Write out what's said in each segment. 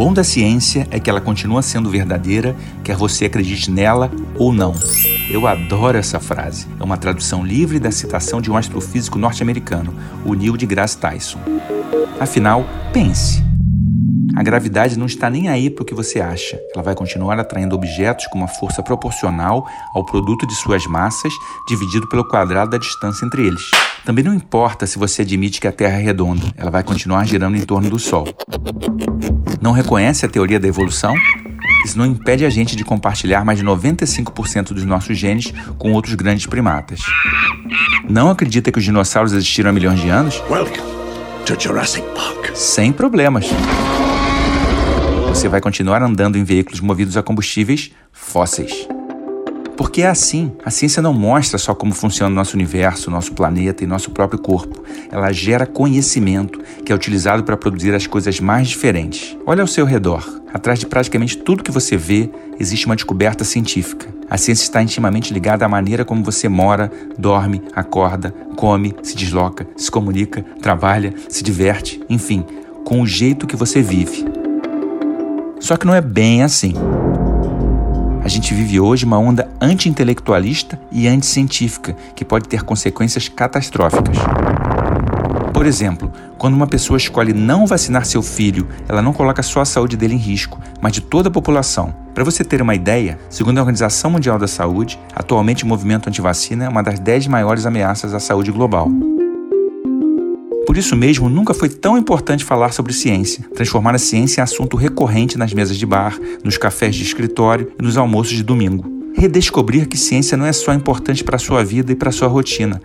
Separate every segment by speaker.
Speaker 1: bom da ciência é que ela continua sendo verdadeira, quer você acredite nela ou não. Eu adoro essa frase. É uma tradução livre da citação de um astrofísico norte-americano, o Neil deGrasse Tyson. Afinal, pense. A gravidade não está nem aí para o que você acha. Ela vai continuar atraindo objetos com uma força proporcional ao produto de suas massas dividido pelo quadrado da distância entre eles. Também não importa se você admite que a Terra é redonda, ela vai continuar girando em torno do Sol. Não reconhece a teoria da evolução? Isso não impede a gente de compartilhar mais de 95% dos nossos genes com outros grandes primatas. Não acredita que os dinossauros existiram há milhões de anos?
Speaker 2: Welcome to Jurassic Park.
Speaker 1: Sem problemas. Você vai continuar andando em veículos movidos a combustíveis fósseis. Porque é assim. A ciência não mostra só como funciona o nosso universo, nosso planeta e nosso próprio corpo. Ela gera conhecimento que é utilizado para produzir as coisas mais diferentes. Olha ao seu redor. Atrás de praticamente tudo que você vê, existe uma descoberta científica. A ciência está intimamente ligada à maneira como você mora, dorme, acorda, come, se desloca, se comunica, trabalha, se diverte, enfim, com o jeito que você vive. Só que não é bem assim. A gente vive hoje uma onda anti-intelectualista e anticientífica que pode ter consequências catastróficas. Por exemplo, quando uma pessoa escolhe não vacinar seu filho, ela não coloca só a saúde dele em risco, mas de toda a população. Para você ter uma ideia, segundo a Organização Mundial da Saúde, atualmente o movimento anti-vacina é uma das 10 maiores ameaças à saúde global. Por isso mesmo, nunca foi tão importante falar sobre ciência, transformar a ciência em assunto recorrente nas mesas de bar, nos cafés de escritório e nos almoços de domingo. Redescobrir que ciência não é só importante para a sua vida e para a sua rotina.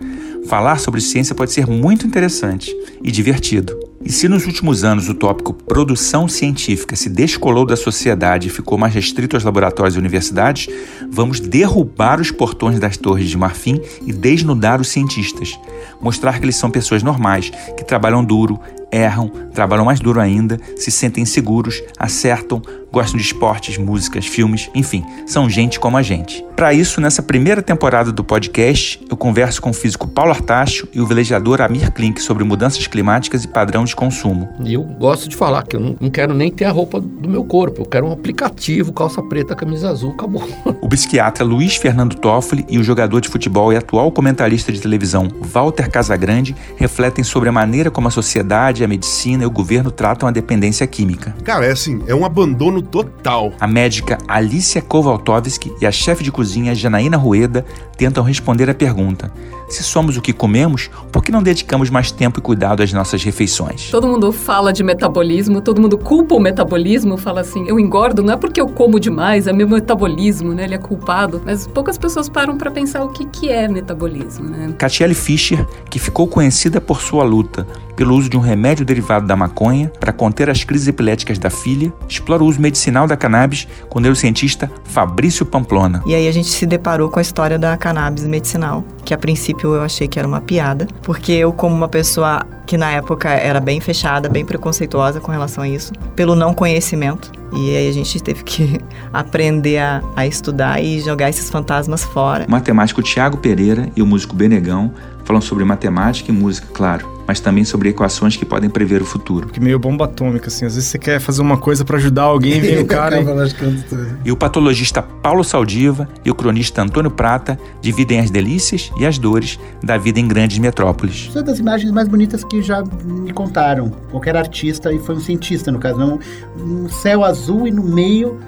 Speaker 1: Falar sobre ciência pode ser muito interessante e divertido. E se nos últimos anos o tópico produção científica se descolou da sociedade e ficou mais restrito aos laboratórios e universidades, vamos derrubar os portões das torres de marfim e desnudar os cientistas. Mostrar que eles são pessoas normais, que trabalham duro, erram, trabalham mais duro ainda, se sentem seguros, acertam, gostam de esportes, músicas, filmes, enfim, são gente como a gente. Para isso, nessa primeira temporada do podcast, eu converso com o físico Paulo Artacho e o velejador Amir Klink sobre mudanças climáticas e padrão de consumo.
Speaker 3: E eu gosto de falar que eu não, não quero nem ter a roupa do meu corpo, eu quero um aplicativo, calça preta, camisa azul, acabou.
Speaker 1: O psiquiatra Luiz Fernando Toffoli e o jogador de futebol e atual comentarista de televisão Walter Casagrande refletem sobre a maneira como a sociedade, a medicina e o governo tratam a dependência química.
Speaker 2: Cara, é assim, é um abandono total.
Speaker 1: A médica Alicia Kowaltowski e a chefe de cozinha Janaína Rueda tentam responder à pergunta: se somos o que comemos, por que não dedicamos mais tempo e cuidado às nossas refeições?
Speaker 4: Todo mundo fala de metabolismo, todo mundo culpa o metabolismo, fala assim: eu engordo não é porque eu como demais, é meu metabolismo, né? Ele é culpado. Mas poucas pessoas param para pensar o que, que é metabolismo, né?
Speaker 1: Catiele Fischer, que ficou conhecida por sua luta pelo uso de um remédio derivado da maconha para conter as crises epiléticas da filha, explora o uso medicinal da cannabis com o neurocientista Fabrício Pamplona.
Speaker 5: E aí a gente se deparou com a história da cannabis medicinal, que a princípio eu achei que era uma piada, porque eu, como uma pessoa que na época era bem fechada, bem preconceituosa com relação a isso, pelo não conhecimento. E aí a gente teve que aprender a, a estudar e jogar esses fantasmas fora.
Speaker 1: O matemático Tiago Pereira e o músico Benegão falam sobre matemática e música, claro mas também sobre equações que podem prever o futuro.
Speaker 6: Que meio bomba atômica, assim. Às vezes você quer fazer uma coisa para ajudar alguém, vem o cara.
Speaker 1: e... e o patologista Paulo Saldiva e o cronista Antônio Prata dividem as delícias e as dores da vida em grandes metrópoles.
Speaker 7: Uma das imagens mais bonitas que já me contaram. Qualquer artista, e foi um cientista no caso, não, um céu azul e no meio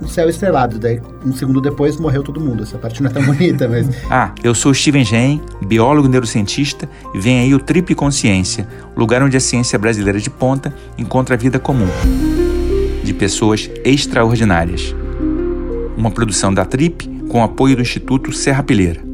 Speaker 7: um céu estrelado. Daí, um segundo depois, morreu todo mundo. Essa parte não é tão bonita, mas...
Speaker 1: ah, eu sou Steven Gen, biólogo neurocientista, e vem aí o Trip Consciência, lugar onde a ciência brasileira de ponta encontra a vida comum. De pessoas extraordinárias. Uma produção da Trip com apoio do Instituto Serra Pileira.